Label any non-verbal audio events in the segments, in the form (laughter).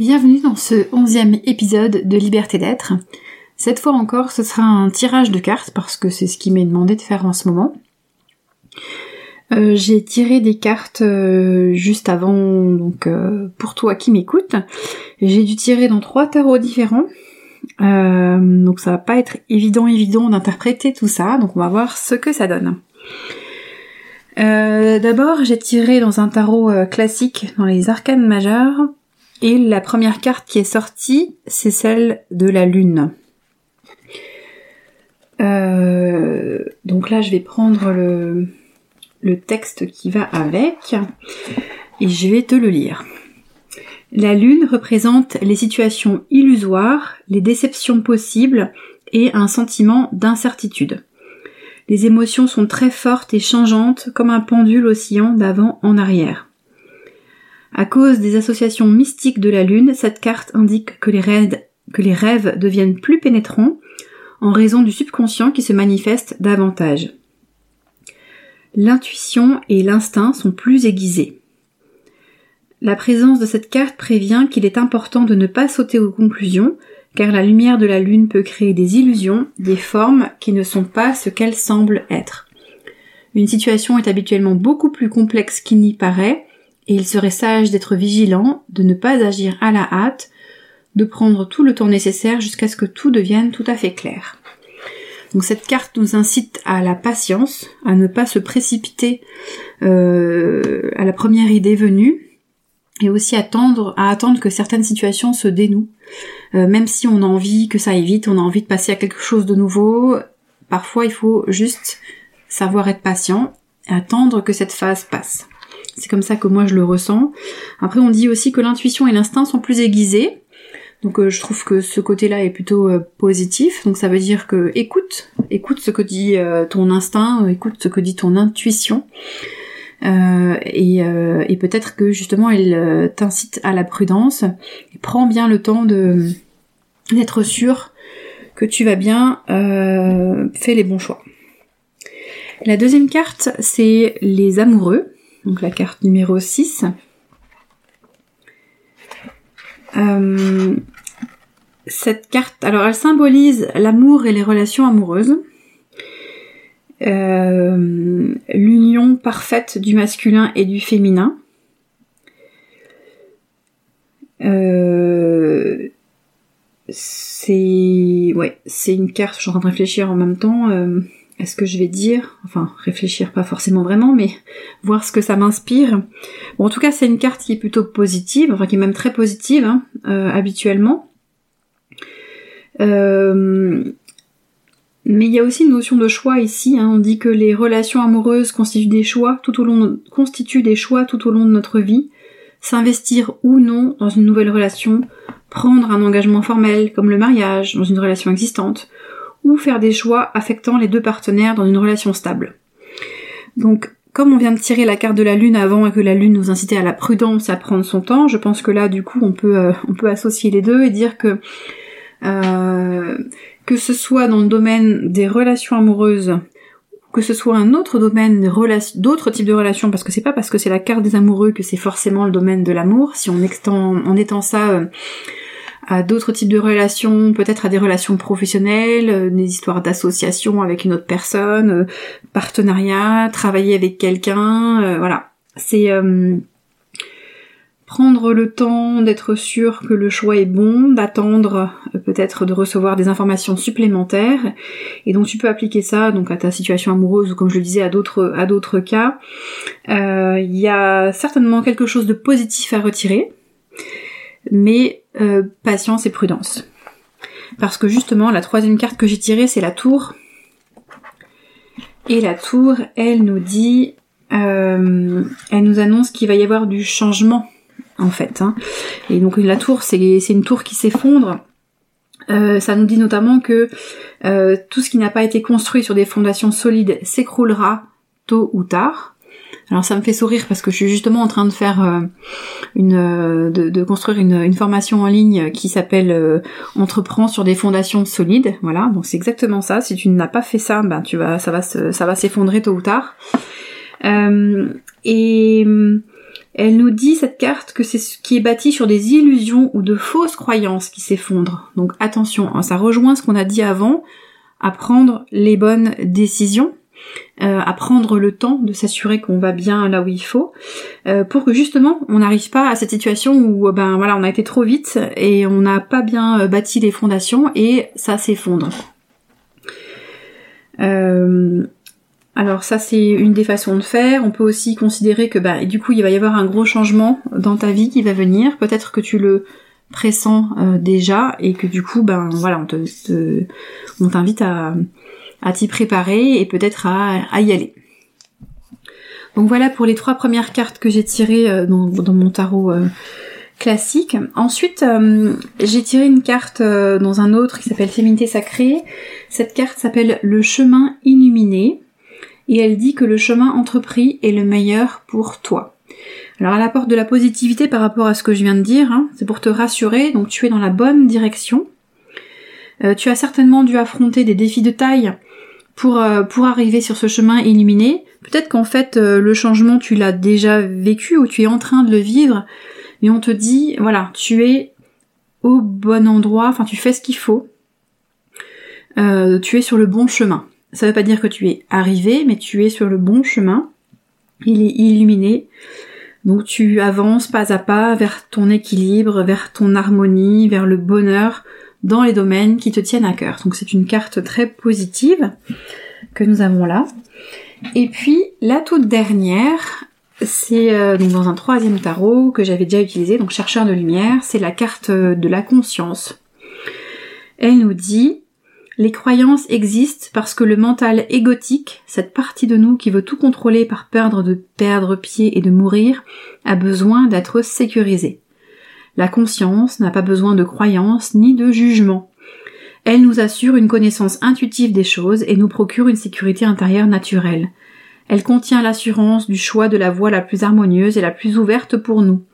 Bienvenue dans ce onzième épisode de Liberté d'être. Cette fois encore, ce sera un tirage de cartes parce que c'est ce qui m'est demandé de faire en ce moment. Euh, j'ai tiré des cartes euh, juste avant, donc euh, pour toi qui m'écoutes. J'ai dû tirer dans trois tarots différents. donc ça va pas être évident évident d'interpréter tout ça, donc on va voir ce que ça donne. D'abord j'ai tiré dans un tarot classique dans les arcanes majeures et la première carte qui est sortie c'est celle de la lune. donc là je vais prendre le, le texte qui va avec et je vais te le lire. La lune représente les situations illusoires, les déceptions possibles et un sentiment d'incertitude. Les émotions sont très fortes et changeantes comme un pendule oscillant d'avant en arrière. À cause des associations mystiques de la lune, cette carte indique que les rêves, deviennent plus pénétrants en raison du subconscient qui se manifeste davantage l'intuition et l'instinct sont plus aiguisés. La présence de cette carte prévient qu'il est important de ne pas sauter aux conclusions, car la lumière de la lune peut créer des illusions, des formes qui ne sont pas ce qu'elles semblent être. Une situation est habituellement beaucoup plus complexe qu'il n'y paraît, et il serait sage d'être vigilant, de ne pas agir à la hâte, de prendre tout le temps nécessaire jusqu'à ce que tout devienne tout à fait clair. Donc cette carte nous incite à la patience, à ne pas se précipiter euh, à la première idée venue, et aussi attendre, à attendre que certaines situations se dénouent. Euh, même si on a envie que ça aille vite, on a envie de passer à quelque chose de nouveau, parfois il faut juste savoir être patient attendre que cette phase passe. C'est comme ça que moi je le ressens. Après on dit aussi que l'intuition et l'instinct sont plus aiguisés, donc euh, je trouve que ce côté-là est plutôt euh, positif. Donc ça veut dire que écoute, écoute ce que dit euh, ton instinct, écoute ce que dit ton intuition. et, peut-être que justement elle t'incite à la prudence. Et prends bien le temps de d'être sûr que tu vas bien faire les bons choix. La deuxième carte, c'est les amoureux. Donc la carte numéro 6. Euh, cette carte, alors elle symbolise l'amour et les relations amoureuses. Euh, l'union parfaite du masculin et du féminin. Euh, c'est ouais, c'est une carte. Je suis en train de réfléchir en même temps. Euh, est-ce que je vais dire, enfin réfléchir pas forcément vraiment, mais voir ce que ça m'inspire. Bon, en tout cas, c'est une carte qui est plutôt positive, enfin qui est même très positive hein, habituellement. Euh, mais il y a aussi une notion de choix ici. Hein. On dit que les relations amoureuses constituent des choix tout au long constituent des choix tout au long de notre vie. S'investir ou non dans une nouvelle relation, prendre un engagement formel comme le mariage dans une relation existante, ou faire des choix affectant les deux partenaires dans une relation stable. Donc, comme on vient de tirer la carte de la lune avant et que la lune nous incitait à la prudence, à prendre son temps, je pense que là, du coup, on peut, euh, on peut associer les deux et dire que euh, que ce soit dans le domaine des relations amoureuses, que ce soit un autre domaine d'autres types de relations, parce que c'est pas parce que c'est la carte des amoureux que c'est forcément le domaine de l'amour. Si on étend, en étend ça euh, à d'autres types de relations, peut-être à des relations professionnelles, euh, des histoires d'association avec une autre personne, partenariat, travailler avec quelqu'un, voilà. C'est prendre le temps d'être sûr que le choix est bon, d'attendre euh, peut-être de recevoir des informations supplémentaires. Et donc tu peux appliquer ça donc à ta situation amoureuse ou comme je le disais à d'autres à d'autres cas. Euh, il y a certainement quelque chose de positif à retirer, mais euh, patience et prudence. Parce que justement la troisième carte que j'ai tirée c'est la tour. Et la tour, elle nous dit, elle nous annonce qu'il va y avoir du changement en fait. Hein. Et donc la tour, c'est une tour qui s'effondre. Euh, ça nous dit notamment que euh, tout ce qui n'a pas été construit sur des fondations solides s'écroulera tôt ou tard. Alors ça me fait sourire parce que je suis justement en train de faire euh, une, de, construire une, formation en ligne qui s'appelle Entreprends sur des fondations solides. Voilà, donc c'est exactement ça. Si tu n'as pas fait ça, ben tu vas, ça va, ça va s'effondrer tôt ou tard. et Elle nous dit cette carte que c'est ce qui est bâti sur des illusions ou de fausses croyances qui s'effondrent. Donc attention, hein, ça rejoint ce qu'on a dit avant, à prendre les bonnes décisions, euh, à prendre le temps de s'assurer qu'on va bien là où il faut, euh, pour que justement on n'arrive pas à cette situation où ben voilà on a été trop vite et on n'a pas bien bâti les fondations et ça s'effondre. Euh, alors ça c'est une des façons de faire. On peut aussi considérer que bah du coup il va y avoir un gros changement dans ta vie qui va venir. Peut-être que tu le pressens euh, déjà et que du coup ben voilà on te, on t'invite à, à t'y préparer et peut-être à, y aller. Donc voilà pour les trois premières cartes que j'ai tirées euh, dans, mon tarot euh, classique. Ensuite, j'ai tiré une carte dans un autre qui s'appelle Féminité sacrée. Cette carte s'appelle Le chemin illuminé et elle dit que le chemin entrepris est le meilleur pour toi. Alors elle apporte de la positivité par rapport à ce que je viens de dire, hein. c'est pour te rassurer, donc tu es dans la bonne direction. Euh, tu as certainement dû affronter des défis de taille pour, euh, pour arriver sur ce chemin illuminé. Peut-être qu'en fait euh, le changement tu l'as déjà vécu ou tu es en train de le vivre, mais on te dit, voilà, tu es au bon endroit, enfin tu fais ce qu'il faut, tu es sur le bon chemin. Ça veut pas dire que tu es arrivé, mais tu es sur le bon chemin. Il est illuminé. Donc tu avances pas à pas vers ton équilibre, vers ton harmonie, vers le bonheur dans les domaines qui te tiennent à cœur. Donc c'est une carte très positive que nous avons là. Et puis la toute dernière, c'est euh, dans un troisième tarot que j'avais déjà utilisé, donc chercheur de lumière, c'est la carte de la conscience. Elle nous dit les croyances existent parce que le mental égotique, cette partie de nous qui veut tout contrôler par peur de perdre pied et de mourir, a besoin d'être sécurisé. La conscience n'a pas besoin de croyances ni de jugement. Elle nous assure une connaissance intuitive des choses et nous procure une sécurité intérieure naturelle. Elle contient l'assurance du choix de la voie la plus harmonieuse et la plus ouverte pour nous.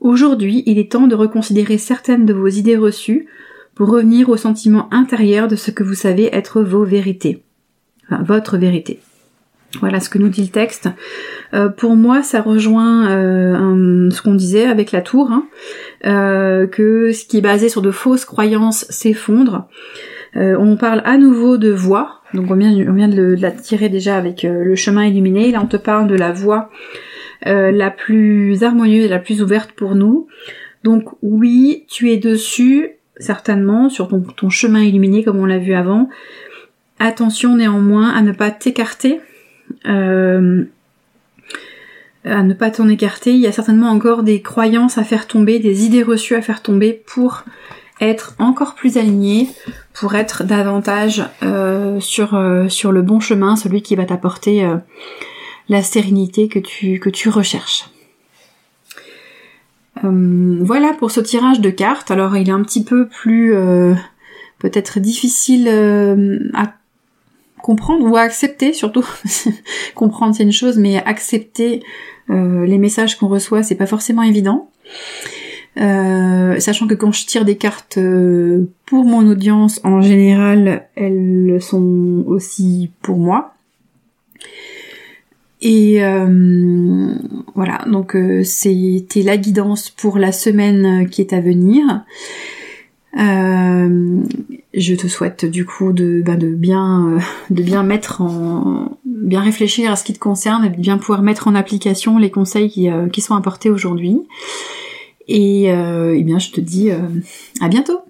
Aujourd'hui, il est temps de reconsidérer certaines de vos idées reçues pour revenir au sentiment intérieur de ce que vous savez être vos vérités. Enfin, votre vérité. Voilà ce que nous dit le texte. Euh, pour moi, ça rejoint euh, ce qu'on disait avec la tour, hein, euh, que ce qui est basé sur de fausses croyances s'effondre. on parle à nouveau de voix, donc on vient, de, la tirer déjà avec le chemin illuminé. Là, on te parle de la voix la plus harmonieuse et la plus ouverte pour nous. Donc oui, tu es dessus, certainement, sur ton, chemin illuminé comme on l'a vu avant. Attention néanmoins à ne pas t'écarter. Euh, à ne pas t'en écarter. Il y a certainement encore des croyances à faire tomber, des idées reçues à faire tomber pour être encore plus aligné, pour être davantage euh, sur, euh, sur le bon chemin, celui qui va t'apporter la sérénité que tu, que tu recherches. Voilà pour ce tirage de cartes. Alors il est un petit peu plus peut-être difficile à comprendre ou accepter surtout. (laughs) comprendre c'est une chose, mais accepter les messages qu'on reçoit c'est pas forcément évident. sachant que quand je tire des cartes pour mon audience, en général, elles sont aussi pour moi. Et euh, voilà, donc euh, c'était la guidance pour la semaine qui est à venir. Euh, je te souhaite du coup de, de bien de bien mettre en bien réfléchir à ce qui te concerne et de bien pouvoir mettre en application les conseils qui, qui sont apportés aujourd'hui. Et, et eh bien je te dis à bientôt